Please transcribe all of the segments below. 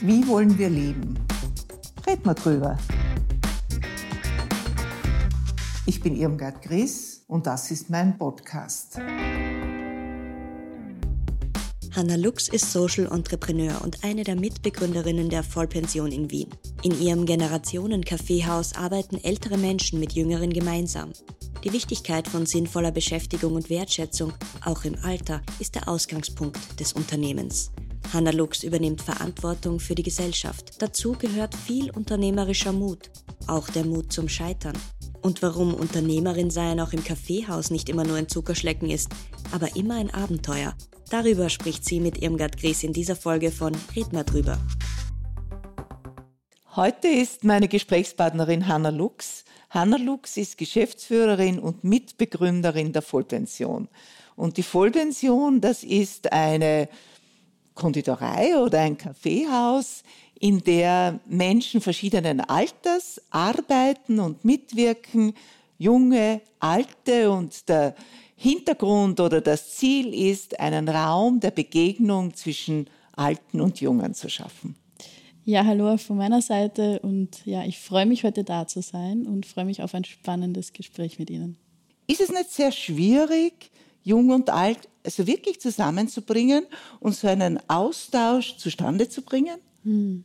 Wie wollen wir leben? Red mal drüber. Ich bin Irmgard Gries und das ist mein Podcast. Hanna Lux ist Social Entrepreneur und eine der Mitbegründerinnen der Vollpension in Wien. In ihrem Generationen-Kaffeehaus arbeiten ältere Menschen mit Jüngeren gemeinsam. Die Wichtigkeit von sinnvoller Beschäftigung und Wertschätzung, auch im Alter, ist der Ausgangspunkt des Unternehmens. Hanna Lux übernimmt Verantwortung für die Gesellschaft. Dazu gehört viel unternehmerischer Mut, auch der Mut zum Scheitern. Und warum Unternehmerin sein auch im Kaffeehaus nicht immer nur ein Zuckerschlecken ist, aber immer ein Abenteuer. Darüber spricht sie mit Irmgard Gries in dieser Folge von Red mal drüber. Heute ist meine Gesprächspartnerin Hanna Lux. Hanna Lux ist Geschäftsführerin und Mitbegründerin der Vollpension. Und die Vollpension, das ist eine Konditorei oder ein Kaffeehaus, in der Menschen verschiedenen Alters arbeiten und mitwirken, junge, alte und der Hintergrund oder das Ziel ist, einen Raum der Begegnung zwischen Alten und Jungen zu schaffen. Ja, hallo von meiner Seite und ja, ich freue mich heute da zu sein und freue mich auf ein spannendes Gespräch mit Ihnen. Ist es nicht sehr schwierig, jung und alt also wirklich zusammenzubringen und so einen Austausch zustande zu bringen? Hm.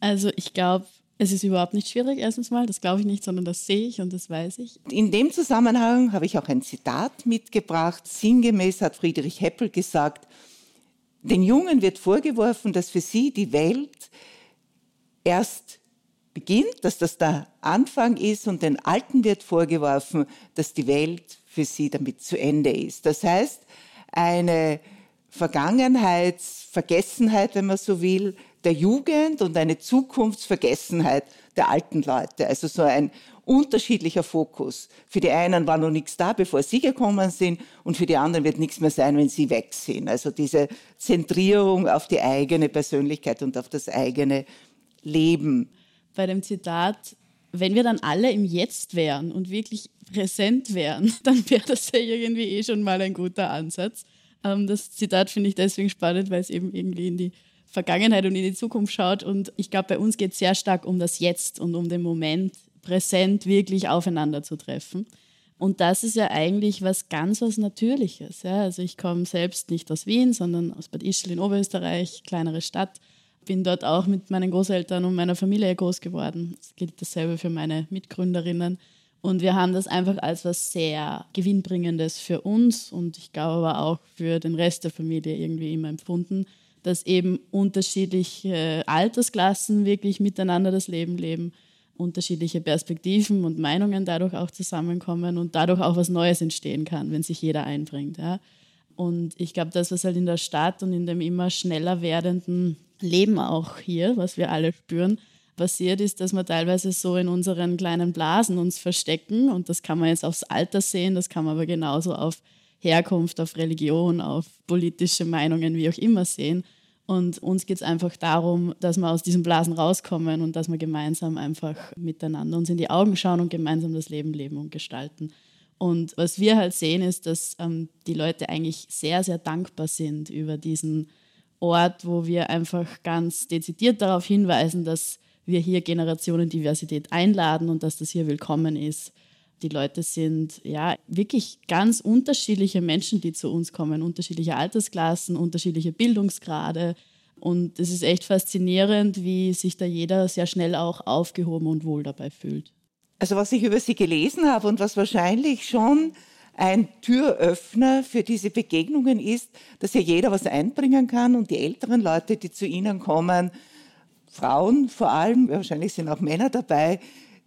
Also ich glaube, es ist überhaupt nicht schwierig, erstens mal, das glaube ich nicht, sondern das sehe ich und das weiß ich. In dem Zusammenhang habe ich auch ein Zitat mitgebracht. Sinngemäß hat Friedrich Heppel gesagt, den Jungen wird vorgeworfen, dass für sie die Welt erst beginnt, dass das der Anfang ist und den Alten wird vorgeworfen, dass die Welt für sie damit zu Ende ist. Das heißt, eine Vergangenheitsvergessenheit, wenn man so will, der Jugend und eine Zukunftsvergessenheit der alten Leute. Also so ein unterschiedlicher Fokus. Für die einen war noch nichts da, bevor sie gekommen sind, und für die anderen wird nichts mehr sein, wenn sie weg sind. Also diese Zentrierung auf die eigene Persönlichkeit und auf das eigene Leben. Bei dem Zitat, wenn wir dann alle im Jetzt wären und wirklich präsent wären, dann wäre das ja irgendwie eh schon mal ein guter Ansatz. Ähm, das Zitat finde ich deswegen spannend, weil es eben irgendwie in die Vergangenheit und in die Zukunft schaut. Und ich glaube, bei uns geht es sehr stark um das Jetzt und um den Moment, präsent wirklich aufeinander zu treffen. Und das ist ja eigentlich was ganz was Natürliches. Ja? Also ich komme selbst nicht aus Wien, sondern aus Bad Ischl in Oberösterreich, kleinere Stadt. Bin dort auch mit meinen Großeltern und meiner Familie groß geworden. Es gilt dasselbe für meine Mitgründerinnen. Und wir haben das einfach als was sehr Gewinnbringendes für uns und ich glaube aber auch für den Rest der Familie irgendwie immer empfunden, dass eben unterschiedliche Altersklassen wirklich miteinander das Leben leben, unterschiedliche Perspektiven und Meinungen dadurch auch zusammenkommen und dadurch auch was Neues entstehen kann, wenn sich jeder einbringt. Ja. Und ich glaube, das, was halt in der Stadt und in dem immer schneller werdenden Leben auch hier, was wir alle spüren, passiert ist, dass wir teilweise so in unseren kleinen Blasen uns verstecken und das kann man jetzt aufs Alter sehen, das kann man aber genauso auf Herkunft, auf Religion, auf politische Meinungen, wie auch immer sehen. Und uns geht es einfach darum, dass wir aus diesen Blasen rauskommen und dass wir gemeinsam einfach miteinander uns in die Augen schauen und gemeinsam das Leben leben und gestalten. Und was wir halt sehen, ist, dass ähm, die Leute eigentlich sehr, sehr dankbar sind über diesen Ort, wo wir einfach ganz dezidiert darauf hinweisen, dass wir hier Generationendiversität einladen und dass das hier willkommen ist. Die Leute sind ja wirklich ganz unterschiedliche Menschen, die zu uns kommen, unterschiedliche Altersklassen, unterschiedliche Bildungsgrade. Und es ist echt faszinierend, wie sich da jeder sehr schnell auch aufgehoben und wohl dabei fühlt. Also was ich über Sie gelesen habe und was wahrscheinlich schon ein Türöffner für diese Begegnungen ist, dass ja jeder was einbringen kann und die älteren Leute, die zu Ihnen kommen, Frauen vor allem, wahrscheinlich sind auch Männer dabei,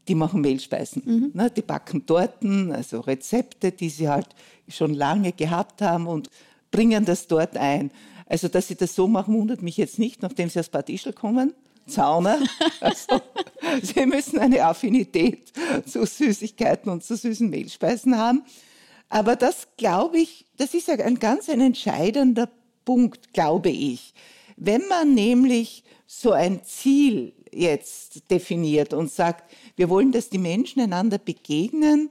die machen Mehlspeisen. Mhm. Ne, die backen Torten, also Rezepte, die sie halt schon lange gehabt haben und bringen das dort ein. Also, dass sie das so machen, wundert mich jetzt nicht, nachdem sie aus Bad Ischl kommen. Zauner. Also, sie müssen eine Affinität zu Süßigkeiten und zu süßen Mehlspeisen haben. Aber das, glaube ich, das ist ja ein ganz ein entscheidender Punkt, glaube ich. Wenn man nämlich so ein Ziel jetzt definiert und sagt, wir wollen, dass die Menschen einander begegnen,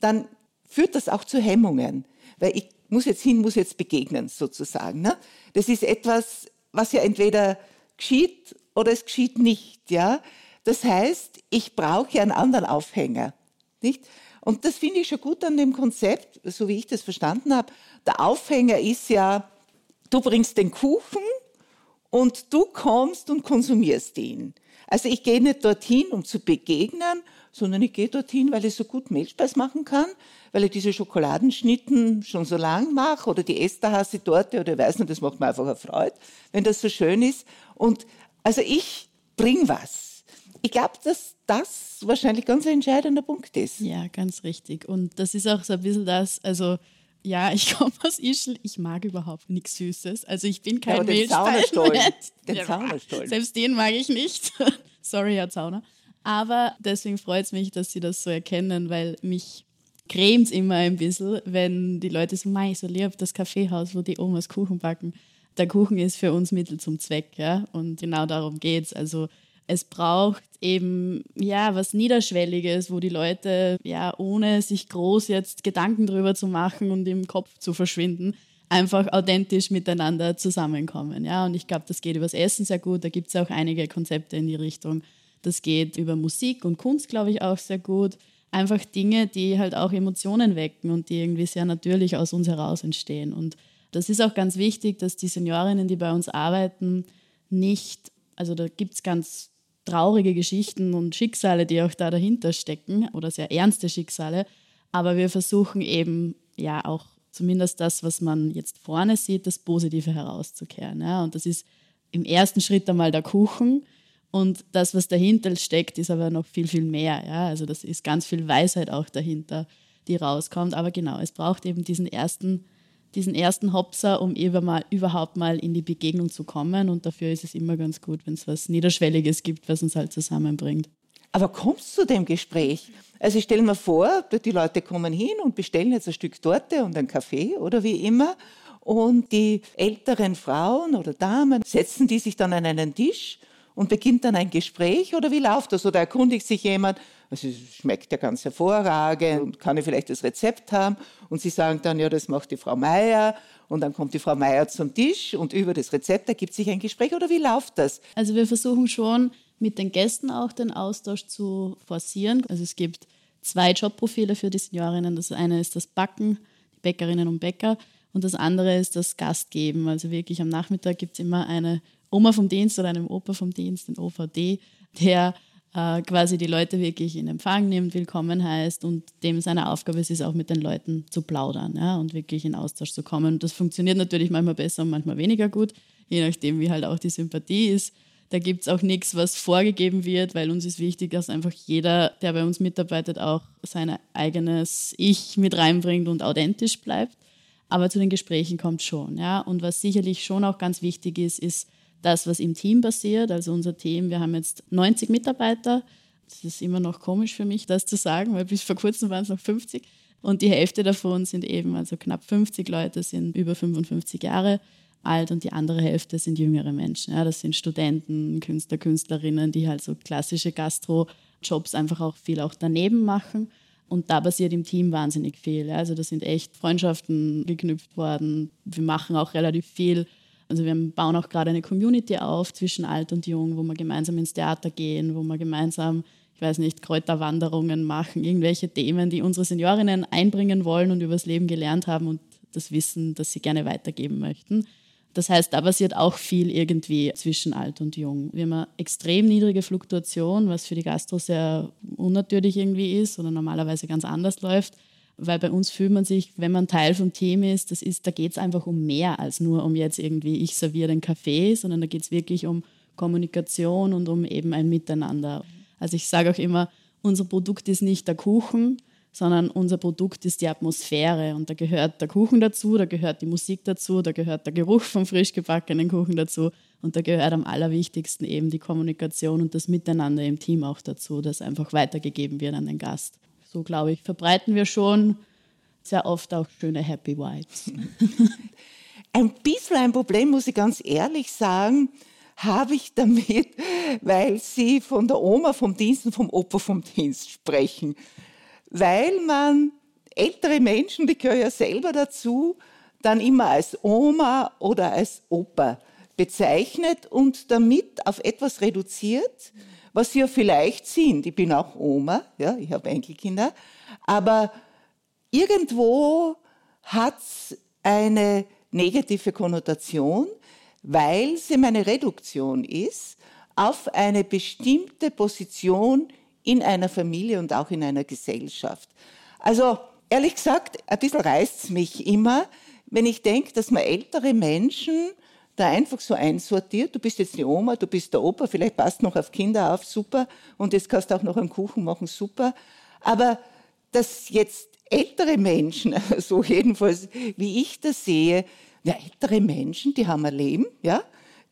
dann führt das auch zu Hemmungen. Weil ich muss jetzt hin, muss jetzt begegnen sozusagen. Ne? Das ist etwas, was ja entweder geschieht oder es geschieht nicht. Ja? Das heißt, ich brauche einen anderen Aufhänger. Nicht? Und das finde ich schon gut an dem Konzept, so wie ich das verstanden habe. Der Aufhänger ist ja, du bringst den Kuchen und du kommst und konsumierst ihn. Also ich gehe nicht dorthin, um zu begegnen, sondern ich gehe dorthin, weil ich so gut Mehlspeis machen kann, weil ich diese Schokoladenschnitten schon so lang mache oder die Esterhazy-Torte oder ich weiß nicht, das macht mir einfach eine Freude, wenn das so schön ist. Und also ich bringe was. Ich glaube, dass das wahrscheinlich ganz ein entscheidender Punkt ist. Ja, ganz richtig. Und das ist auch so ein bisschen das, also ja, ich komme aus Ischl, ich mag überhaupt nichts Süßes. Also ich bin kein ja, Mehlspeisen. Den ja, Zaunerstollen. Selbst den mag ich nicht. Sorry, Herr Zauner. Aber deswegen freut es mich, dass Sie das so erkennen, weil mich cremt immer ein bisschen, wenn die Leute so, mei, so lieb das Kaffeehaus, wo die Omas Kuchen backen. Der Kuchen ist für uns Mittel zum Zweck, ja. Und genau darum geht es. Also es braucht eben ja was Niederschwelliges, wo die Leute ja ohne sich groß jetzt Gedanken drüber zu machen und im Kopf zu verschwinden, einfach authentisch miteinander zusammenkommen. Ja, und ich glaube, das geht übers Essen sehr gut. Da gibt es auch einige Konzepte in die Richtung. Das geht über Musik und Kunst, glaube ich, auch sehr gut. Einfach Dinge, die halt auch Emotionen wecken und die irgendwie sehr natürlich aus uns heraus entstehen. Und das ist auch ganz wichtig, dass die Seniorinnen, die bei uns arbeiten, nicht, also da gibt es ganz traurige Geschichten und Schicksale, die auch da dahinter stecken oder sehr ernste Schicksale. Aber wir versuchen eben ja auch zumindest das, was man jetzt vorne sieht, das Positive herauszukehren. Ja? Und das ist im ersten Schritt einmal der Kuchen, und das, was dahinter steckt, ist aber noch viel, viel mehr. Ja? Also das ist ganz viel Weisheit auch dahinter, die rauskommt. Aber genau, es braucht eben diesen ersten, diesen ersten Hopser, um mal, überhaupt mal in die Begegnung zu kommen. Und dafür ist es immer ganz gut, wenn es was Niederschwelliges gibt, was uns halt zusammenbringt. Aber kommst du zu dem Gespräch? Also ich stelle mir vor, die Leute kommen hin und bestellen jetzt ein Stück Torte und einen Kaffee oder wie immer. Und die älteren Frauen oder Damen setzen die sich dann an einen Tisch und beginnt dann ein Gespräch oder wie läuft das? Oder erkundigt sich jemand, also es schmeckt ja ganz hervorragend und kann ich vielleicht das Rezept haben? Und sie sagen dann, ja, das macht die Frau Meier und dann kommt die Frau Meier zum Tisch und über das Rezept ergibt sich ein Gespräch oder wie läuft das? Also wir versuchen schon mit den Gästen auch den Austausch zu forcieren. Also es gibt zwei Jobprofile für die Seniorinnen. Das eine ist das Backen, die Bäckerinnen und Bäcker. Und das andere ist das Gastgeben. Also wirklich am Nachmittag gibt es immer eine Oma vom Dienst oder einem Opa vom Dienst, ein OVD, der äh, quasi die Leute wirklich in Empfang nimmt, willkommen heißt und dem seine Aufgabe ist auch mit den Leuten zu plaudern ja, und wirklich in Austausch zu kommen. Das funktioniert natürlich manchmal besser und manchmal weniger gut, je nachdem, wie halt auch die Sympathie ist. Da gibt es auch nichts, was vorgegeben wird, weil uns ist wichtig, dass einfach jeder, der bei uns mitarbeitet, auch sein eigenes Ich mit reinbringt und authentisch bleibt. Aber zu den Gesprächen kommt schon. Ja? Und was sicherlich schon auch ganz wichtig ist, ist, das, was im Team passiert. Also unser Team, wir haben jetzt 90 Mitarbeiter. Das ist immer noch komisch für mich, das zu sagen, weil bis vor kurzem waren es noch 50. Und die Hälfte davon sind eben, also knapp 50 Leute sind über 55 Jahre alt und die andere Hälfte sind jüngere Menschen. Ja, das sind Studenten, Künstler, Künstlerinnen, die halt so klassische Gastro-Jobs einfach auch viel auch daneben machen. Und da passiert im Team wahnsinnig viel. Also da sind echt Freundschaften geknüpft worden. Wir machen auch relativ viel also wir bauen auch gerade eine Community auf zwischen alt und jung, wo wir gemeinsam ins Theater gehen, wo wir gemeinsam, ich weiß nicht, Kräuterwanderungen machen, irgendwelche Themen, die unsere Seniorinnen einbringen wollen und übers Leben gelernt haben und das Wissen, das sie gerne weitergeben möchten. Das heißt, da passiert auch viel irgendwie zwischen alt und jung. Wir haben eine extrem niedrige Fluktuation, was für die Gastro sehr unnatürlich irgendwie ist oder normalerweise ganz anders läuft weil bei uns fühlt man sich, wenn man Teil vom Team ist, das ist da geht es einfach um mehr als nur um jetzt irgendwie, ich serviere den Kaffee, sondern da geht es wirklich um Kommunikation und um eben ein Miteinander. Also ich sage auch immer, unser Produkt ist nicht der Kuchen, sondern unser Produkt ist die Atmosphäre und da gehört der Kuchen dazu, da gehört die Musik dazu, da gehört der Geruch vom frisch gebackenen Kuchen dazu und da gehört am allerwichtigsten eben die Kommunikation und das Miteinander im Team auch dazu, das einfach weitergegeben wird an den Gast so glaube ich, verbreiten wir schon sehr oft auch schöne Happy Vibes. Ein bisschen ein Problem, muss ich ganz ehrlich sagen, habe ich damit, weil Sie von der Oma vom Dienst und vom Opa vom Dienst sprechen. Weil man ältere Menschen, die gehören ja selber dazu, dann immer als Oma oder als Opa bezeichnet und damit auf etwas reduziert, was ja vielleicht sind. Ich bin auch Oma, ja, ich habe Enkelkinder, aber irgendwo hat es eine negative Konnotation, weil sie meine Reduktion ist auf eine bestimmte Position in einer Familie und auch in einer Gesellschaft. Also ehrlich gesagt, ein bisschen reißt es mich immer, wenn ich denke, dass man ältere Menschen da einfach so einsortiert. Du bist jetzt die Oma, du bist der Opa, vielleicht passt noch auf Kinder auf, super. Und jetzt kannst du auch noch einen Kuchen machen, super. Aber dass jetzt ältere Menschen, so jedenfalls wie ich das sehe, ja, ältere Menschen, die haben ein Leben, ja,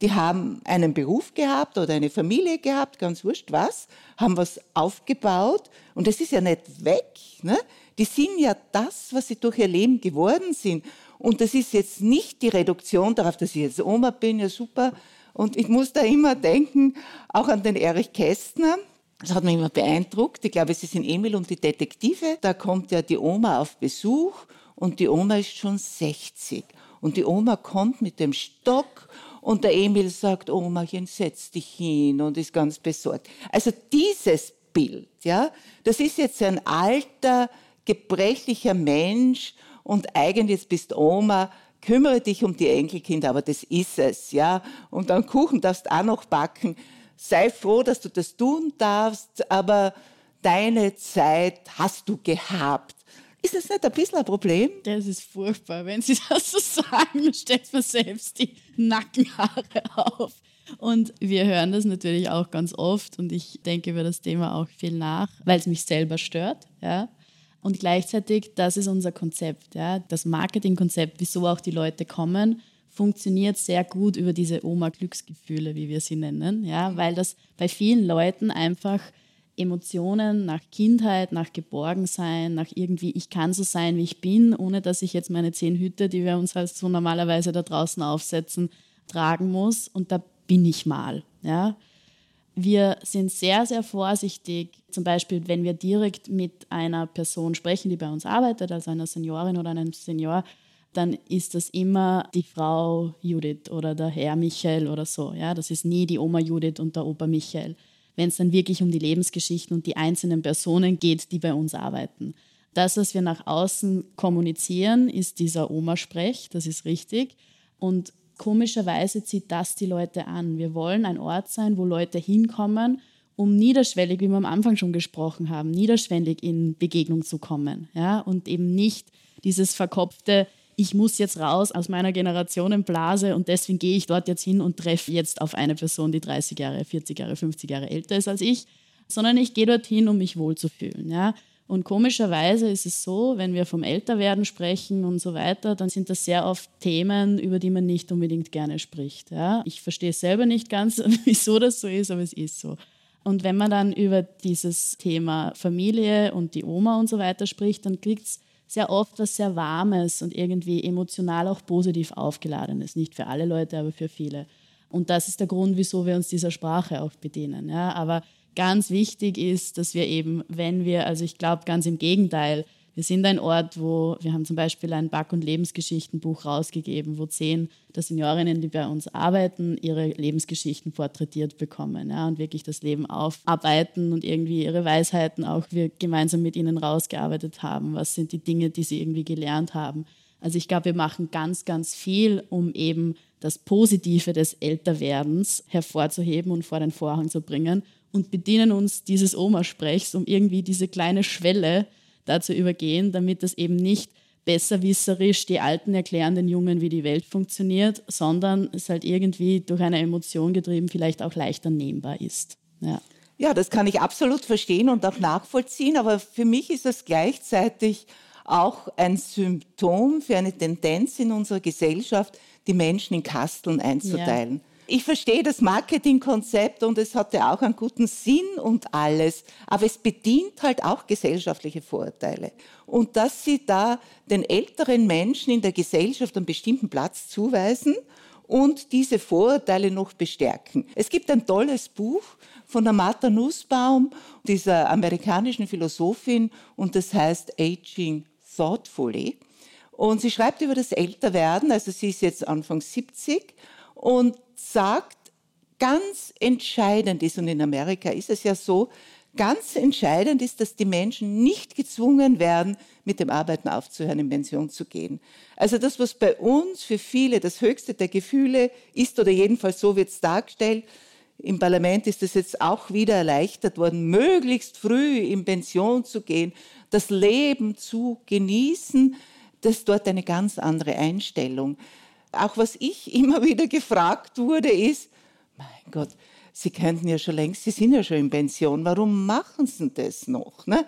die haben einen Beruf gehabt oder eine Familie gehabt, ganz wurscht was, haben was aufgebaut und das ist ja nicht weg. Ne? Die sind ja das, was sie durch ihr Leben geworden sind. Und das ist jetzt nicht die Reduktion darauf, dass ich jetzt Oma bin, ja super. Und ich muss da immer denken, auch an den Erich Kästner. Das hat mich immer beeindruckt. Ich glaube, es ist in Emil und die Detektive. Da kommt ja die Oma auf Besuch und die Oma ist schon 60. Und die Oma kommt mit dem Stock und der Emil sagt, Omachen, setz dich hin und ist ganz besorgt. Also dieses Bild, ja, das ist jetzt ein alter, gebrechlicher Mensch und eigentlich bist Oma, kümmere dich um die Enkelkinder, aber das ist es, ja. Und dann Kuchen darfst auch noch backen. Sei froh, dass du das tun darfst, aber deine Zeit hast du gehabt. Ist das nicht ein bisschen ein Problem? Das ist furchtbar. Wenn Sie das so sagen, dann stellt man selbst die Nackenhaare auf. Und wir hören das natürlich auch ganz oft und ich denke über das Thema auch viel nach, weil es mich selber stört. Ja. Und gleichzeitig, das ist unser Konzept. Ja? Das Marketingkonzept, wieso auch die Leute kommen, funktioniert sehr gut über diese Oma-Glücksgefühle, wie wir sie nennen. Ja? Weil das bei vielen Leuten einfach Emotionen nach Kindheit, nach Geborgensein, nach irgendwie, ich kann so sein, wie ich bin, ohne dass ich jetzt meine zehn Hüte, die wir uns halt so normalerweise da draußen aufsetzen, tragen muss. Und da bin ich mal. Ja? Wir sind sehr, sehr vorsichtig, zum Beispiel, wenn wir direkt mit einer Person sprechen, die bei uns arbeitet, also einer Seniorin oder einem Senior, dann ist das immer die Frau Judith oder der Herr Michael oder so. Ja, das ist nie die Oma Judith und der Opa Michael. Wenn es dann wirklich um die Lebensgeschichten und die einzelnen Personen geht, die bei uns arbeiten. Das, was wir nach außen kommunizieren, ist dieser Oma-Sprech, das ist richtig. Und komischerweise zieht das die Leute an. Wir wollen ein Ort sein, wo Leute hinkommen, um niederschwellig, wie wir am Anfang schon gesprochen haben, niederschwellig in Begegnung zu kommen. Ja? Und eben nicht dieses verkopfte, ich muss jetzt raus aus meiner Generationenblase und deswegen gehe ich dort jetzt hin und treffe jetzt auf eine Person, die 30 Jahre, 40 Jahre, 50 Jahre älter ist als ich, sondern ich gehe dorthin, um mich wohlzufühlen. Ja? Und komischerweise ist es so, wenn wir vom Älterwerden sprechen und so weiter, dann sind das sehr oft Themen, über die man nicht unbedingt gerne spricht. Ja? Ich verstehe selber nicht ganz, wieso das so ist, aber es ist so. Und wenn man dann über dieses Thema Familie und die Oma und so weiter spricht, dann kriegt es sehr oft was sehr Warmes und irgendwie emotional auch positiv aufgeladenes. Nicht für alle Leute, aber für viele. Und das ist der Grund, wieso wir uns dieser Sprache auch bedienen. Ja? Aber ganz wichtig ist, dass wir eben, wenn wir, also ich glaube ganz im Gegenteil, wir sind ein Ort, wo wir haben zum Beispiel ein Back- und Lebensgeschichtenbuch rausgegeben, wo zehn der Seniorinnen, die bei uns arbeiten, ihre Lebensgeschichten porträtiert bekommen ja, und wirklich das Leben aufarbeiten und irgendwie ihre Weisheiten auch wir gemeinsam mit ihnen rausgearbeitet haben. Was sind die Dinge, die sie irgendwie gelernt haben? Also ich glaube, wir machen ganz, ganz viel, um eben das Positive des Älterwerdens hervorzuheben und vor den Vorhang zu bringen und bedienen uns dieses Oma-Sprechs, um irgendwie diese kleine Schwelle da zu übergehen, damit das eben nicht besserwisserisch die Alten erklären den Jungen, wie die Welt funktioniert, sondern es halt irgendwie durch eine Emotion getrieben vielleicht auch leichter nehmbar ist. Ja. Ja, das kann ich absolut verstehen und auch nachvollziehen, aber für mich ist das gleichzeitig auch ein Symptom für eine Tendenz in unserer Gesellschaft, die Menschen in Kasteln einzuteilen. Ja. Ich verstehe das Marketingkonzept und es hatte auch einen guten Sinn und alles, aber es bedient halt auch gesellschaftliche Vorurteile. Und dass sie da den älteren Menschen in der Gesellschaft einen bestimmten Platz zuweisen und diese Vorurteile noch bestärken. Es gibt ein tolles Buch von der Martha Nussbaum, dieser amerikanischen Philosophin, und das heißt Aging Thoughtfully. Und sie schreibt über das Älterwerden, also sie ist jetzt Anfang 70 und sagt, ganz entscheidend ist, und in Amerika ist es ja so, ganz entscheidend ist, dass die Menschen nicht gezwungen werden, mit dem Arbeiten aufzuhören, in Pension zu gehen. Also das, was bei uns für viele das höchste der Gefühle ist, oder jedenfalls so wird es dargestellt, im Parlament ist es jetzt auch wieder erleichtert worden, möglichst früh in Pension zu gehen, das Leben zu genießen, das ist dort eine ganz andere Einstellung. Auch was ich immer wieder gefragt wurde, ist, mein Gott, Sie könnten ja schon längst, Sie sind ja schon in Pension, warum machen Sie das noch? Ne?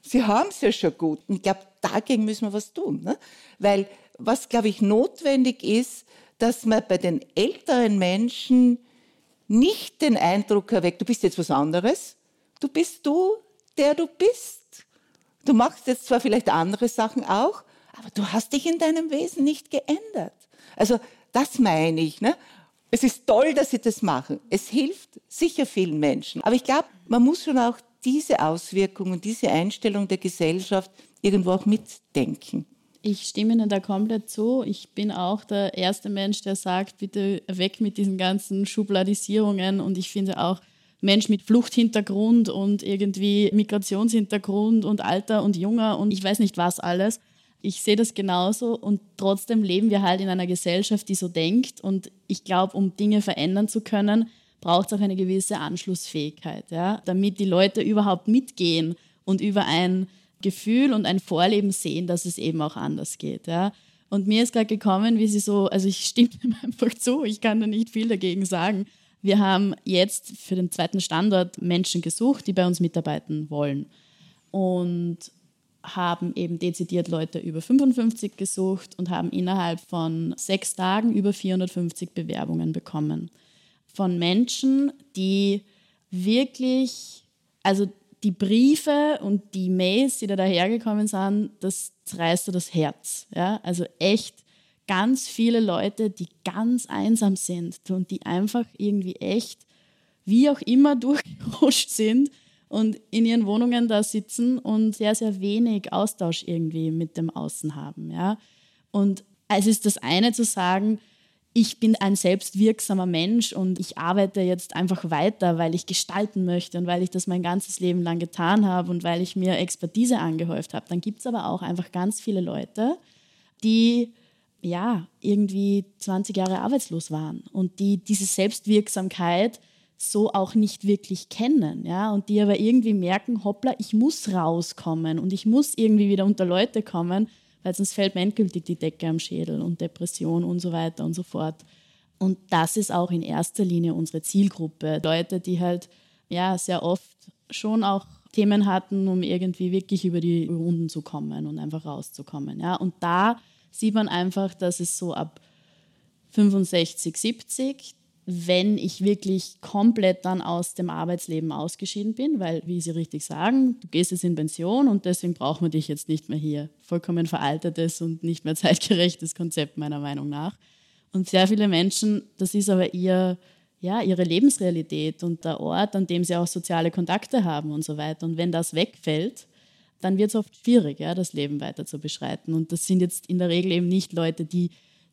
Sie haben es ja schon gut. Und ich glaube, dagegen müssen wir was tun. Ne? Weil was, glaube ich, notwendig ist, dass man bei den älteren Menschen nicht den Eindruck erweckt, du bist jetzt was anderes, du bist du, der du bist. Du machst jetzt zwar vielleicht andere Sachen auch, aber du hast dich in deinem Wesen nicht geändert. Also das meine ich. Ne? Es ist toll, dass sie das machen. Es hilft sicher vielen Menschen. Aber ich glaube, man muss schon auch diese Auswirkungen, diese Einstellung der Gesellschaft irgendwo auch mitdenken. Ich stimme Ihnen da komplett zu. Ich bin auch der erste Mensch, der sagt, bitte weg mit diesen ganzen Schubladisierungen. Und ich finde auch, Mensch mit Fluchthintergrund und irgendwie Migrationshintergrund und Alter und Junger und ich weiß nicht was alles ich sehe das genauso und trotzdem leben wir halt in einer Gesellschaft, die so denkt. Und ich glaube, um Dinge verändern zu können, braucht es auch eine gewisse Anschlussfähigkeit, ja? damit die Leute überhaupt mitgehen und über ein Gefühl und ein Vorleben sehen, dass es eben auch anders geht. Ja? Und mir ist gerade gekommen, wie sie so, also ich stimme ihm einfach zu, ich kann da nicht viel dagegen sagen. Wir haben jetzt für den zweiten Standort Menschen gesucht, die bei uns mitarbeiten wollen. Und haben eben dezidiert Leute über 55 gesucht und haben innerhalb von sechs Tagen über 450 Bewerbungen bekommen. Von Menschen, die wirklich, also die Briefe und die Mails, die da dahergekommen sind, das reißt dir das Herz. Ja? Also echt ganz viele Leute, die ganz einsam sind und die einfach irgendwie echt, wie auch immer, durchgerutscht sind und in ihren Wohnungen da sitzen und sehr, sehr wenig Austausch irgendwie mit dem Außen haben. Ja? Und es ist das eine zu sagen, ich bin ein selbstwirksamer Mensch und ich arbeite jetzt einfach weiter, weil ich gestalten möchte und weil ich das mein ganzes Leben lang getan habe und weil ich mir Expertise angehäuft habe. Dann gibt es aber auch einfach ganz viele Leute, die ja irgendwie 20 Jahre arbeitslos waren und die diese Selbstwirksamkeit so auch nicht wirklich kennen, ja, und die aber irgendwie merken, hoppla, ich muss rauskommen und ich muss irgendwie wieder unter Leute kommen, weil sonst fällt mir endgültig die Decke am Schädel und Depression und so weiter und so fort. Und das ist auch in erster Linie unsere Zielgruppe. Leute, die halt ja sehr oft schon auch Themen hatten, um irgendwie wirklich über die Runden zu kommen und einfach rauszukommen. Ja. Und da sieht man einfach, dass es so ab 65, 70 wenn ich wirklich komplett dann aus dem Arbeitsleben ausgeschieden bin, weil, wie Sie richtig sagen, du gehst jetzt in Pension und deswegen brauchen wir dich jetzt nicht mehr hier. Vollkommen veraltetes und nicht mehr zeitgerechtes Konzept meiner Meinung nach. Und sehr viele Menschen, das ist aber ihr, ja, ihre Lebensrealität und der Ort, an dem sie auch soziale Kontakte haben und so weiter. Und wenn das wegfällt, dann wird es oft schwierig, ja, das Leben weiter zu beschreiten. Und das sind jetzt in der Regel eben nicht Leute, die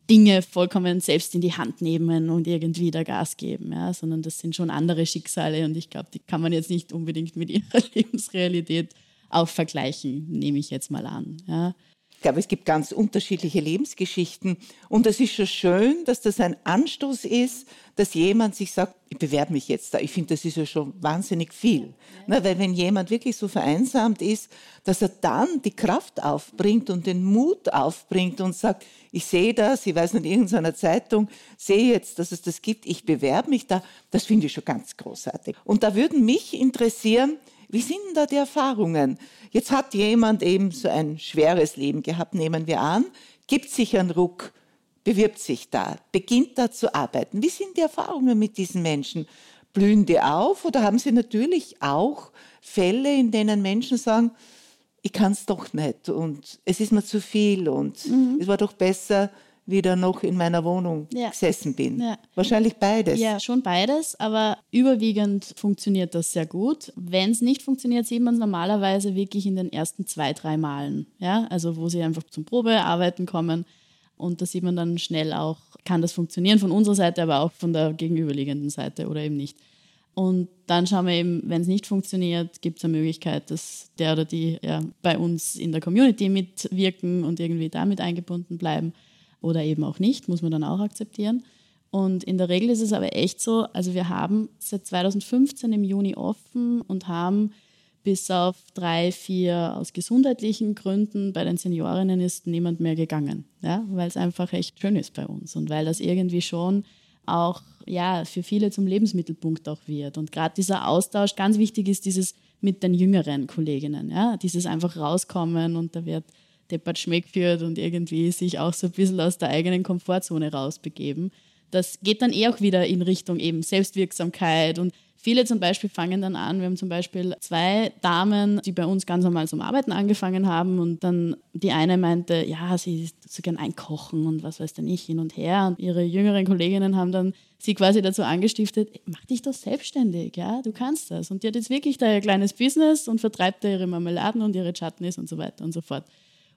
Dinge vollkommen selbst in die Hand nehmen und irgendwie da Gas geben, ja, sondern das sind schon andere Schicksale und ich glaube, die kann man jetzt nicht unbedingt mit ihrer Lebensrealität auch vergleichen, nehme ich jetzt mal an. Ja. Ich glaube, es gibt ganz unterschiedliche Lebensgeschichten. Und es ist schon schön, dass das ein Anstoß ist, dass jemand sich sagt, ich bewerbe mich jetzt da. Ich finde, das ist ja schon wahnsinnig viel. Ja. weil wenn jemand wirklich so vereinsamt ist, dass er dann die Kraft aufbringt und den Mut aufbringt und sagt, ich sehe das, ich weiß nicht, in irgendeiner Zeitung, sehe jetzt, dass es das gibt, ich bewerbe mich da, das finde ich schon ganz großartig. Und da würden mich interessieren, wie sind da die Erfahrungen? Jetzt hat jemand eben so ein schweres Leben gehabt, nehmen wir an, gibt sich einen Ruck, bewirbt sich da, beginnt da zu arbeiten. Wie sind die Erfahrungen mit diesen Menschen? Blühen die auf oder haben sie natürlich auch Fälle, in denen Menschen sagen, ich kann es doch nicht und es ist mir zu viel und mhm. es war doch besser, wieder noch in meiner Wohnung ja. gesessen bin. Ja. Wahrscheinlich beides. Ja, schon beides, aber überwiegend funktioniert das sehr gut. Wenn es nicht funktioniert, sieht man es normalerweise wirklich in den ersten zwei, drei Malen. Ja? Also wo sie einfach zum Probearbeiten kommen. Und da sieht man dann schnell auch, kann das funktionieren von unserer Seite, aber auch von der gegenüberliegenden Seite oder eben nicht. Und dann schauen wir eben, wenn es nicht funktioniert, gibt es eine Möglichkeit, dass der oder die ja, bei uns in der Community mitwirken und irgendwie damit eingebunden bleiben oder eben auch nicht, muss man dann auch akzeptieren. Und in der Regel ist es aber echt so, also wir haben seit 2015 im Juni offen und haben bis auf drei, vier aus gesundheitlichen Gründen bei den Seniorinnen ist niemand mehr gegangen, ja, weil es einfach echt schön ist bei uns und weil das irgendwie schon auch ja, für viele zum Lebensmittelpunkt auch wird. Und gerade dieser Austausch, ganz wichtig ist dieses mit den jüngeren Kolleginnen, ja, dieses einfach rauskommen und da wird deppert Schmeck führt und irgendwie sich auch so ein bisschen aus der eigenen Komfortzone rausbegeben. Das geht dann eh auch wieder in Richtung eben Selbstwirksamkeit und Viele zum Beispiel fangen dann an, wir haben zum Beispiel zwei Damen, die bei uns ganz normal zum Arbeiten angefangen haben und dann die eine meinte, ja, sie so gern einkochen und was weiß denn ich, hin und her. Und ihre jüngeren Kolleginnen haben dann sie quasi dazu angestiftet, mach dich doch selbstständig, ja, du kannst das. Und die hat jetzt wirklich da ihr kleines Business und vertreibt da ihre Marmeladen und ihre Chutneys und so weiter und so fort.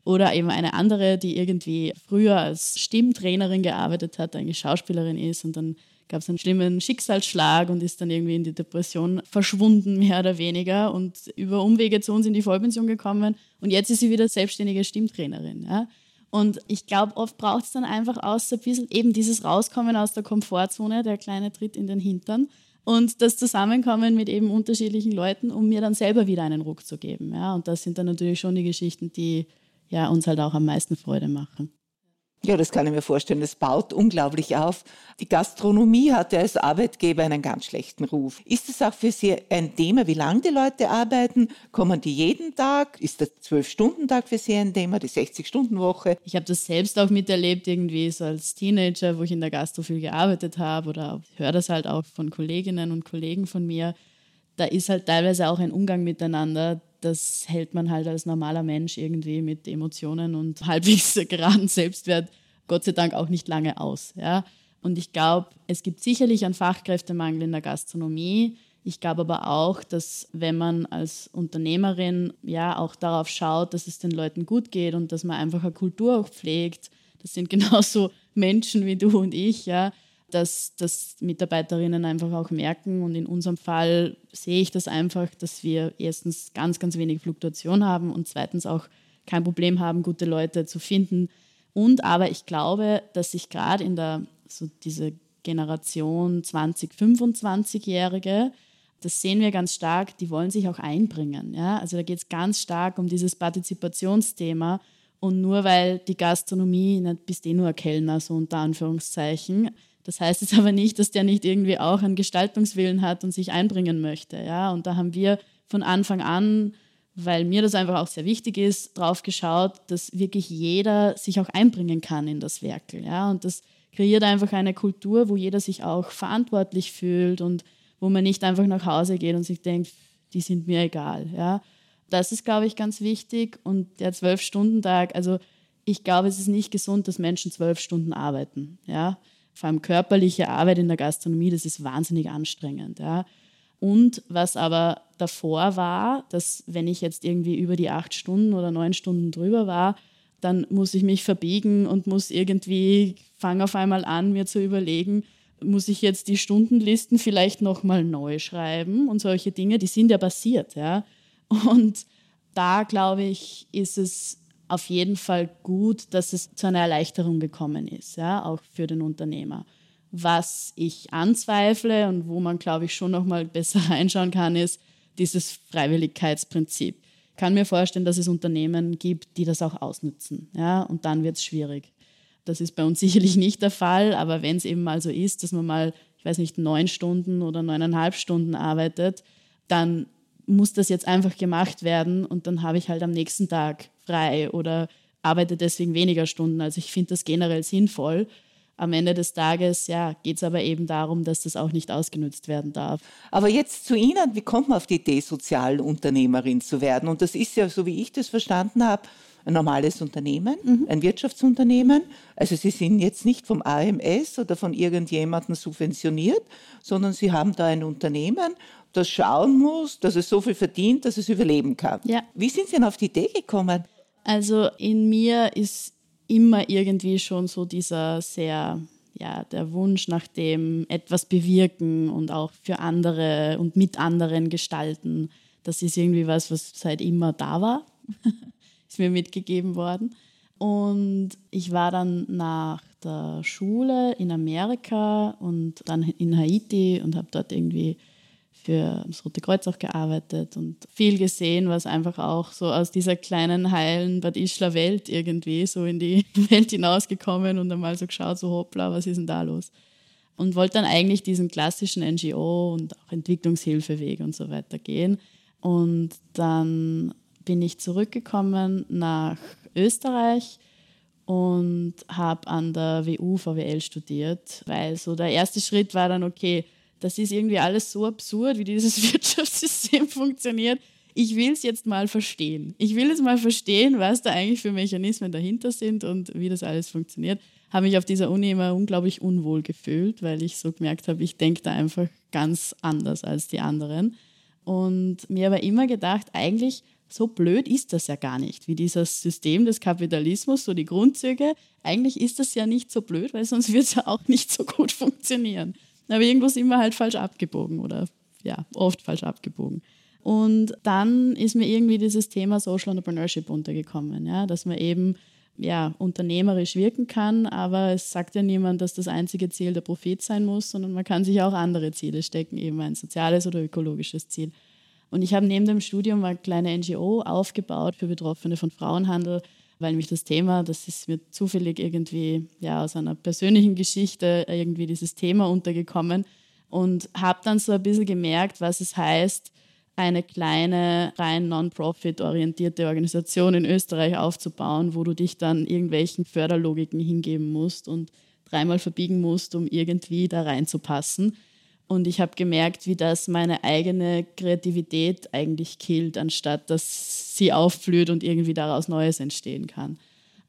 Oder eben eine andere, die irgendwie früher als Stimmtrainerin gearbeitet hat, eigentlich Schauspielerin ist und dann gab es einen schlimmen Schicksalsschlag und ist dann irgendwie in die Depression verschwunden, mehr oder weniger, und über Umwege zu uns in die Vollpension gekommen. Und jetzt ist sie wieder selbstständige Stimmtrainerin. Ja? Und ich glaube, oft braucht es dann einfach aus so ein bisschen eben dieses Rauskommen aus der Komfortzone, der kleine Tritt in den Hintern und das Zusammenkommen mit eben unterschiedlichen Leuten, um mir dann selber wieder einen Ruck zu geben. Ja? Und das sind dann natürlich schon die Geschichten, die ja, uns halt auch am meisten Freude machen. Ja, das kann ich mir vorstellen. Das baut unglaublich auf. Die Gastronomie hat ja als Arbeitgeber einen ganz schlechten Ruf. Ist es auch für Sie ein Thema, wie lange die Leute arbeiten? Kommen die jeden Tag? Ist der Zwölf-Stunden-Tag für Sie ein Thema, die 60-Stunden-Woche? Ich habe das selbst auch miterlebt, irgendwie so als Teenager, wo ich in der Gastro viel gearbeitet habe oder höre das halt auch von Kolleginnen und Kollegen von mir. Da ist halt teilweise auch ein Umgang miteinander, das hält man halt als normaler Mensch irgendwie mit Emotionen und halbwegs geraden Selbstwert Gott sei Dank auch nicht lange aus. Ja? Und ich glaube, es gibt sicherlich einen Fachkräftemangel in der Gastronomie. Ich glaube aber auch, dass wenn man als Unternehmerin ja auch darauf schaut, dass es den Leuten gut geht und dass man einfach eine Kultur auch pflegt, das sind genauso Menschen wie du und ich, ja, dass, dass Mitarbeiterinnen einfach auch merken. Und in unserem Fall sehe ich das einfach, dass wir erstens ganz, ganz wenig Fluktuation haben und zweitens auch kein Problem haben, gute Leute zu finden. Und aber ich glaube, dass sich gerade in der, so diese Generation 20, 25-Jährige, das sehen wir ganz stark, die wollen sich auch einbringen. Ja? Also da geht es ganz stark um dieses Partizipationsthema. Und nur weil die Gastronomie, nicht bist eh nur ein Kellner, so unter Anführungszeichen, das heißt jetzt aber nicht, dass der nicht irgendwie auch einen Gestaltungswillen hat und sich einbringen möchte. Ja? Und da haben wir von Anfang an, weil mir das einfach auch sehr wichtig ist, drauf geschaut, dass wirklich jeder sich auch einbringen kann in das Werkel. Ja? Und das kreiert einfach eine Kultur, wo jeder sich auch verantwortlich fühlt und wo man nicht einfach nach Hause geht und sich denkt, die sind mir egal. Ja? Das ist, glaube ich, ganz wichtig. Und der Zwölf-Stunden-Tag, also ich glaube, es ist nicht gesund, dass Menschen zwölf Stunden arbeiten. Ja? Vor allem körperliche Arbeit in der Gastronomie, das ist wahnsinnig anstrengend. Ja. Und was aber davor war, dass wenn ich jetzt irgendwie über die acht Stunden oder neun Stunden drüber war, dann muss ich mich verbiegen und muss irgendwie, fange auf einmal an, mir zu überlegen, muss ich jetzt die Stundenlisten vielleicht nochmal neu schreiben und solche Dinge, die sind ja passiert. Ja. Und da, glaube ich, ist es auf jeden Fall gut, dass es zu einer Erleichterung gekommen ist, ja, auch für den Unternehmer. Was ich anzweifle und wo man, glaube ich, schon noch mal besser reinschauen kann, ist dieses Freiwilligkeitsprinzip. Ich kann mir vorstellen, dass es Unternehmen gibt, die das auch ausnutzen, ja, und dann wird es schwierig. Das ist bei uns sicherlich nicht der Fall, aber wenn es eben mal so ist, dass man mal, ich weiß nicht, neun Stunden oder neuneinhalb Stunden arbeitet, dann muss das jetzt einfach gemacht werden und dann habe ich halt am nächsten Tag frei oder arbeite deswegen weniger Stunden. Also ich finde das generell sinnvoll. Am Ende des Tages ja, geht es aber eben darum, dass das auch nicht ausgenutzt werden darf. Aber jetzt zu Ihnen, wie kommt man auf die Idee, Sozialunternehmerin zu werden? Und das ist ja, so wie ich das verstanden habe, ein normales Unternehmen, mhm. ein Wirtschaftsunternehmen. Also Sie sind jetzt nicht vom AMS oder von irgendjemandem subventioniert, sondern Sie haben da ein Unternehmen das schauen muss, dass es so viel verdient, dass es überleben kann. Ja. Wie sind Sie denn auf die Idee gekommen? Also in mir ist immer irgendwie schon so dieser sehr, ja, der Wunsch nach dem etwas bewirken und auch für andere und mit anderen gestalten. Das ist irgendwie was, was seit immer da war. ist mir mitgegeben worden. Und ich war dann nach der Schule in Amerika und dann in Haiti und habe dort irgendwie für das Rote Kreuz auch gearbeitet und viel gesehen, was einfach auch so aus dieser kleinen, heilen Bad Ischler Welt irgendwie so in die Welt hinausgekommen und einmal so geschaut, so hoppla, was ist denn da los? Und wollte dann eigentlich diesen klassischen NGO und auch Entwicklungshilfeweg und so weiter gehen. Und dann bin ich zurückgekommen nach Österreich und habe an der WU VWL studiert, weil so der erste Schritt war dann, okay, das ist irgendwie alles so absurd, wie dieses Wirtschaftssystem funktioniert. Ich will es jetzt mal verstehen. Ich will jetzt mal verstehen, was da eigentlich für Mechanismen dahinter sind und wie das alles funktioniert. Habe mich auf dieser Uni immer unglaublich unwohl gefühlt, weil ich so gemerkt habe, ich denke da einfach ganz anders als die anderen. Und mir aber immer gedacht, eigentlich so blöd ist das ja gar nicht, wie dieses System des Kapitalismus, so die Grundzüge. Eigentlich ist das ja nicht so blöd, weil sonst wird es ja auch nicht so gut funktionieren. Aber irgendwo sind wir halt falsch abgebogen oder ja, oft falsch abgebogen. Und dann ist mir irgendwie dieses Thema Social Entrepreneurship untergekommen, ja, dass man eben ja, unternehmerisch wirken kann, aber es sagt ja niemand, dass das einzige Ziel der Profit sein muss, sondern man kann sich auch andere Ziele stecken, eben ein soziales oder ökologisches Ziel. Und ich habe neben dem Studium eine kleine NGO aufgebaut für Betroffene von Frauenhandel, weil mich das Thema, das ist mir zufällig irgendwie ja, aus einer persönlichen Geschichte irgendwie dieses Thema untergekommen und habe dann so ein bisschen gemerkt, was es heißt, eine kleine, rein non-profit-orientierte Organisation in Österreich aufzubauen, wo du dich dann irgendwelchen Förderlogiken hingeben musst und dreimal verbiegen musst, um irgendwie da reinzupassen. Und ich habe gemerkt, wie das meine eigene Kreativität eigentlich killt, anstatt dass sie aufblüht und irgendwie daraus Neues entstehen kann.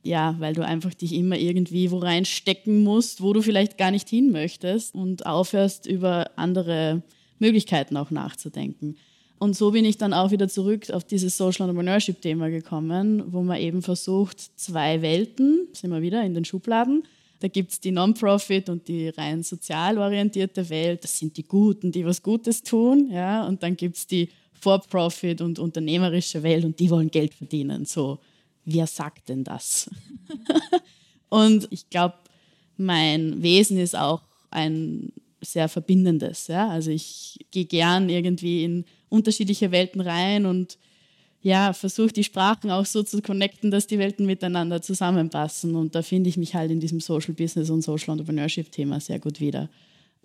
Ja, weil du einfach dich immer irgendwie wo reinstecken musst, wo du vielleicht gar nicht hin möchtest und aufhörst, über andere Möglichkeiten auch nachzudenken. Und so bin ich dann auch wieder zurück auf dieses Social Entrepreneurship-Thema gekommen, wo man eben versucht, zwei Welten, sind wir wieder in den Schubladen, da gibt es die Non-Profit und die rein sozial orientierte Welt. Das sind die Guten, die was Gutes tun. Ja? Und dann gibt es die For-Profit und unternehmerische Welt und die wollen Geld verdienen. So, wer sagt denn das? und ich glaube, mein Wesen ist auch ein sehr verbindendes. Ja? Also ich gehe gern irgendwie in unterschiedliche Welten rein und ja, versuche die Sprachen auch so zu connecten, dass die Welten miteinander zusammenpassen. Und da finde ich mich halt in diesem Social Business und Social Entrepreneurship Thema sehr gut wieder.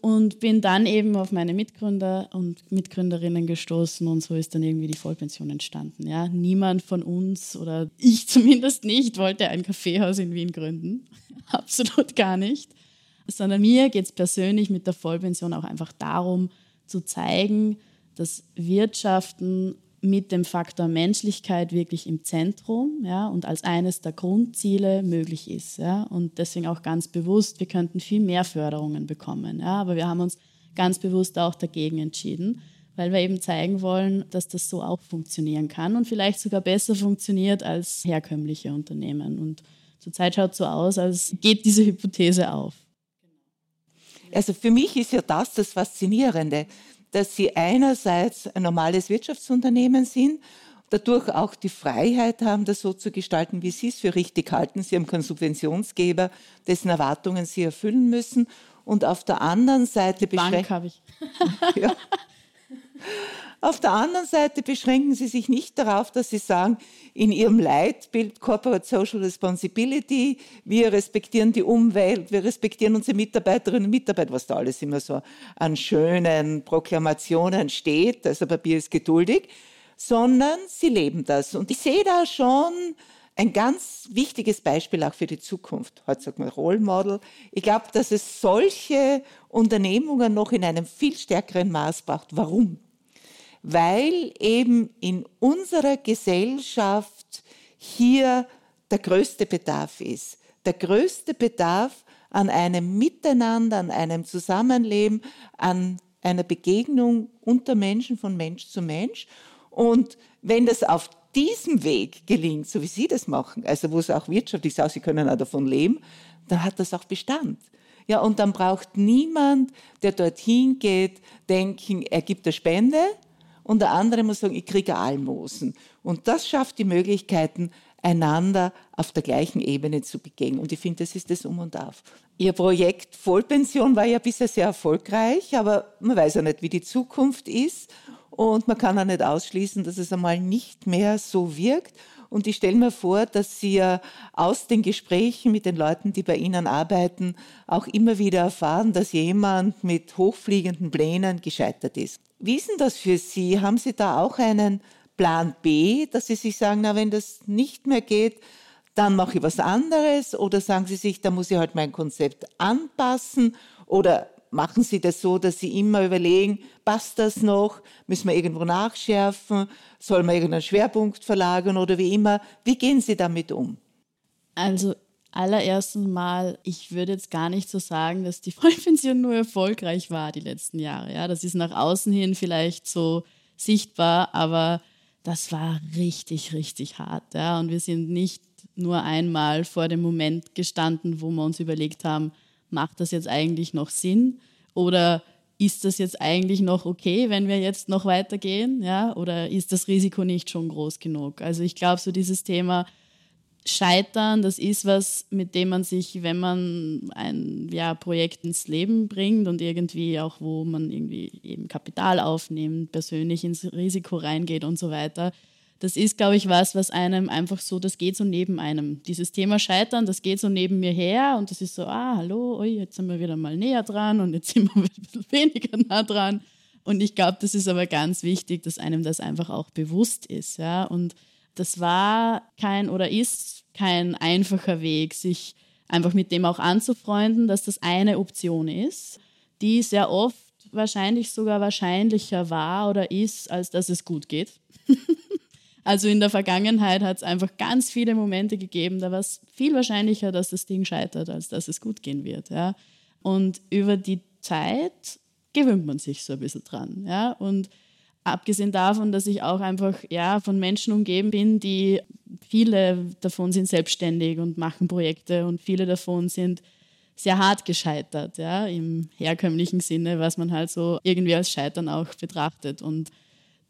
Und bin dann eben auf meine Mitgründer und Mitgründerinnen gestoßen und so ist dann irgendwie die Vollpension entstanden. Ja, niemand von uns oder ich zumindest nicht wollte ein Kaffeehaus in Wien gründen. Absolut gar nicht. Sondern mir geht es persönlich mit der Vollpension auch einfach darum, zu zeigen, dass Wirtschaften mit dem Faktor Menschlichkeit wirklich im Zentrum ja, und als eines der Grundziele möglich ist. Ja, und deswegen auch ganz bewusst, wir könnten viel mehr Förderungen bekommen. Ja, aber wir haben uns ganz bewusst auch dagegen entschieden, weil wir eben zeigen wollen, dass das so auch funktionieren kann und vielleicht sogar besser funktioniert als herkömmliche Unternehmen. Und zurzeit schaut es so aus, als geht diese Hypothese auf. Also für mich ist ja das das Faszinierende dass sie einerseits ein normales Wirtschaftsunternehmen sind, dadurch auch die Freiheit haben, das so zu gestalten, wie sie es für richtig halten. Sie haben keinen Subventionsgeber, dessen Erwartungen sie erfüllen müssen. Und auf der anderen Seite Bank habe ich. ja. Auf der anderen Seite beschränken sie sich nicht darauf, dass sie sagen, in ihrem Leitbild Corporate Social Responsibility, wir respektieren die Umwelt, wir respektieren unsere Mitarbeiterinnen und Mitarbeiter, was da alles immer so an schönen Proklamationen steht, also Papier ist geduldig, sondern sie leben das. Und ich sehe da schon ein ganz wichtiges Beispiel auch für die Zukunft. Heute sagt man Role Model. Ich glaube, dass es solche Unternehmungen noch in einem viel stärkeren Maß braucht. Warum? Weil eben in unserer Gesellschaft hier der größte Bedarf ist. Der größte Bedarf an einem Miteinander, an einem Zusammenleben, an einer Begegnung unter Menschen von Mensch zu Mensch. Und wenn das auf diesem Weg gelingt, so wie Sie das machen, also wo es auch wirtschaftlich ist, Sie können auch davon leben, dann hat das auch Bestand. Ja, und dann braucht niemand, der dorthin geht, denken, er gibt eine Spende und der andere muss sagen, ich kriege Almosen. Und das schafft die Möglichkeiten, einander auf der gleichen Ebene zu begegnen. Und ich finde, das ist das Um und Auf. Ihr Projekt Vollpension war ja bisher sehr erfolgreich, aber man weiß ja nicht, wie die Zukunft ist. Und man kann auch nicht ausschließen, dass es einmal nicht mehr so wirkt. Und ich stelle mir vor, dass Sie aus den Gesprächen mit den Leuten, die bei Ihnen arbeiten, auch immer wieder erfahren, dass jemand mit hochfliegenden Plänen gescheitert ist. Wie ist denn das für Sie? Haben Sie da auch einen Plan B, dass Sie sich sagen, na, wenn das nicht mehr geht, dann mache ich was anderes? Oder sagen Sie sich, da muss ich halt mein Konzept anpassen? Oder machen Sie das so, dass Sie immer überlegen, passt das noch? Müssen wir irgendwo nachschärfen? Soll man irgendeinen Schwerpunkt verlagern oder wie immer? Wie gehen Sie damit um? Also allererstens mal, ich würde jetzt gar nicht so sagen, dass die Vollpension nur erfolgreich war die letzten Jahre. Ja, das ist nach außen hin vielleicht so sichtbar, aber das war richtig, richtig hart. Ja, und wir sind nicht nur einmal vor dem Moment gestanden, wo wir uns überlegt haben, macht das jetzt eigentlich noch Sinn? Oder ist das jetzt eigentlich noch okay, wenn wir jetzt noch weitergehen? Ja? Oder ist das Risiko nicht schon groß genug? Also ich glaube, so dieses Thema Scheitern, das ist was, mit dem man sich, wenn man ein ja, Projekt ins Leben bringt und irgendwie auch, wo man irgendwie eben Kapital aufnimmt, persönlich ins Risiko reingeht und so weiter, das ist, glaube ich, was, was einem einfach so, das geht so neben einem. Dieses Thema Scheitern, das geht so neben mir her und das ist so, ah, hallo, oi, jetzt sind wir wieder mal näher dran und jetzt sind wir ein bisschen weniger nah dran. Und ich glaube, das ist aber ganz wichtig, dass einem das einfach auch bewusst ist. Ja? Und das war kein oder ist kein einfacher Weg, sich einfach mit dem auch anzufreunden, dass das eine Option ist, die sehr oft wahrscheinlich sogar wahrscheinlicher war oder ist, als dass es gut geht. Also in der Vergangenheit hat es einfach ganz viele Momente gegeben, da war es viel wahrscheinlicher, dass das Ding scheitert, als dass es gut gehen wird. Ja? Und über die Zeit gewöhnt man sich so ein bisschen dran. Ja? Und abgesehen davon, dass ich auch einfach ja, von Menschen umgeben bin, die viele davon sind selbstständig und machen Projekte und viele davon sind sehr hart gescheitert, ja, im herkömmlichen Sinne, was man halt so irgendwie als Scheitern auch betrachtet. Und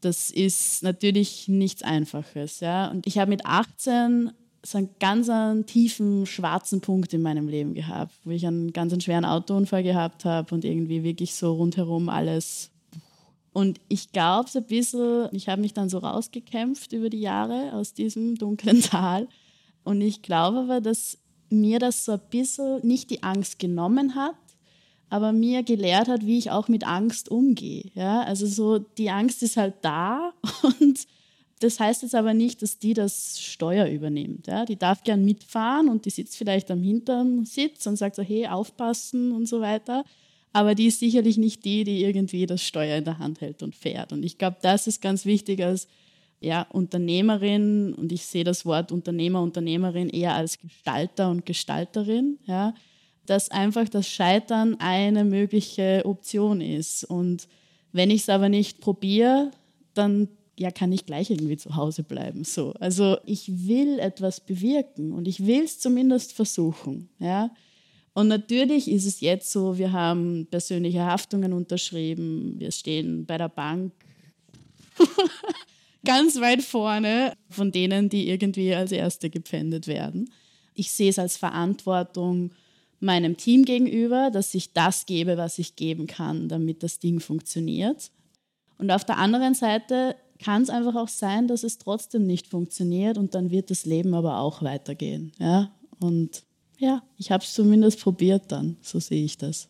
das ist natürlich nichts Einfaches. Ja? Und ich habe mit 18 so einen ganz einen tiefen schwarzen Punkt in meinem Leben gehabt, wo ich einen ganz einen schweren Autounfall gehabt habe und irgendwie wirklich so rundherum alles. Und ich glaube so ein bisschen, ich habe mich dann so rausgekämpft über die Jahre aus diesem dunklen Tal. Und ich glaube aber, dass mir das so ein bisschen nicht die Angst genommen hat, aber mir gelehrt hat, wie ich auch mit Angst umgehe. Ja? Also so, die Angst ist halt da und das heißt jetzt aber nicht, dass die das Steuer übernimmt. Ja? Die darf gern mitfahren und die sitzt vielleicht am hinteren Sitz und sagt so, hey, aufpassen und so weiter. Aber die ist sicherlich nicht die, die irgendwie das Steuer in der Hand hält und fährt. Und ich glaube, das ist ganz wichtig als ja, Unternehmerin und ich sehe das Wort Unternehmer, Unternehmerin eher als Gestalter und Gestalterin. Ja? Dass einfach das Scheitern eine mögliche Option ist. Und wenn ich es aber nicht probiere, dann ja, kann ich gleich irgendwie zu Hause bleiben. So. Also ich will etwas bewirken und ich will es zumindest versuchen. Ja? Und natürlich ist es jetzt so, wir haben persönliche Haftungen unterschrieben, wir stehen bei der Bank ganz weit vorne von denen, die irgendwie als Erste gepfändet werden. Ich sehe es als Verantwortung, meinem Team gegenüber, dass ich das gebe, was ich geben kann, damit das Ding funktioniert. Und auf der anderen Seite kann es einfach auch sein, dass es trotzdem nicht funktioniert und dann wird das Leben aber auch weitergehen. Ja? Und ja, ich habe es zumindest probiert dann, so sehe ich das.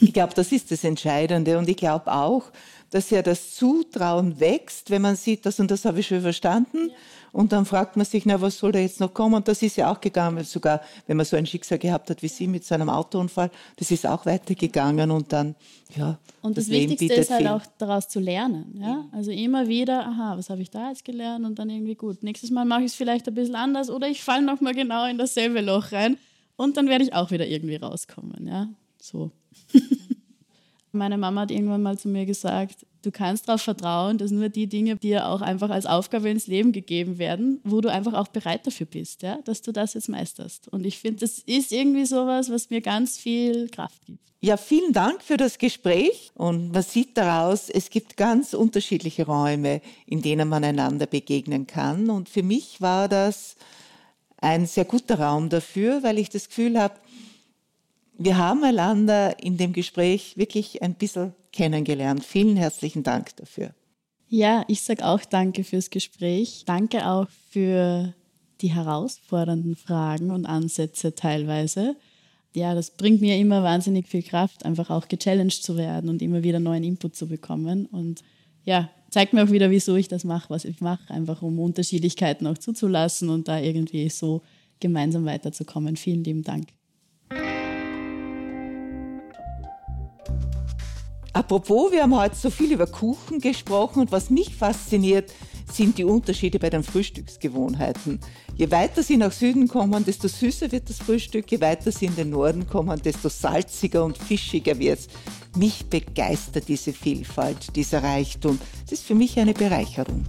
Ich glaube, das ist das Entscheidende und ich glaube auch, dass ja das Zutrauen wächst, wenn man sieht, das und das habe ich schon verstanden. Ja. Und dann fragt man sich, na, was soll da jetzt noch kommen? Und das ist ja auch gegangen, sogar wenn man so ein Schicksal gehabt hat wie Sie mit so einem Autounfall, das ist auch weitergegangen und dann, ja. Und das, das Wichtigste ist halt viel. auch daraus zu lernen. Ja? Also immer wieder, aha, was habe ich da jetzt gelernt? Und dann irgendwie gut. Nächstes Mal mache ich es vielleicht ein bisschen anders oder ich falle nochmal genau in dasselbe Loch rein und dann werde ich auch wieder irgendwie rauskommen. Ja, so. Meine Mama hat irgendwann mal zu mir gesagt, Du kannst darauf vertrauen, dass nur die Dinge dir auch einfach als Aufgabe ins Leben gegeben werden, wo du einfach auch bereit dafür bist, ja, dass du das jetzt meisterst. Und ich finde, das ist irgendwie sowas, was mir ganz viel Kraft gibt. Ja, vielen Dank für das Gespräch. Und man sieht daraus, es gibt ganz unterschiedliche Räume, in denen man einander begegnen kann. Und für mich war das ein sehr guter Raum dafür, weil ich das Gefühl habe, wir haben einander in dem Gespräch wirklich ein bisschen kennengelernt. Vielen herzlichen Dank dafür. Ja, ich sage auch danke fürs Gespräch. Danke auch für die herausfordernden Fragen und Ansätze teilweise. Ja, das bringt mir immer wahnsinnig viel Kraft, einfach auch gechallenged zu werden und immer wieder neuen Input zu bekommen. Und ja, zeigt mir auch wieder, wieso ich das mache, was ich mache, einfach um Unterschiedlichkeiten auch zuzulassen und da irgendwie so gemeinsam weiterzukommen. Vielen lieben Dank. Apropos, wir haben heute so viel über Kuchen gesprochen und was mich fasziniert, sind die Unterschiede bei den Frühstücksgewohnheiten. Je weiter sie nach Süden kommen, desto süßer wird das Frühstück, je weiter sie in den Norden kommen, desto salziger und fischiger wird es. Mich begeistert diese Vielfalt, dieser Reichtum. Es ist für mich eine Bereicherung.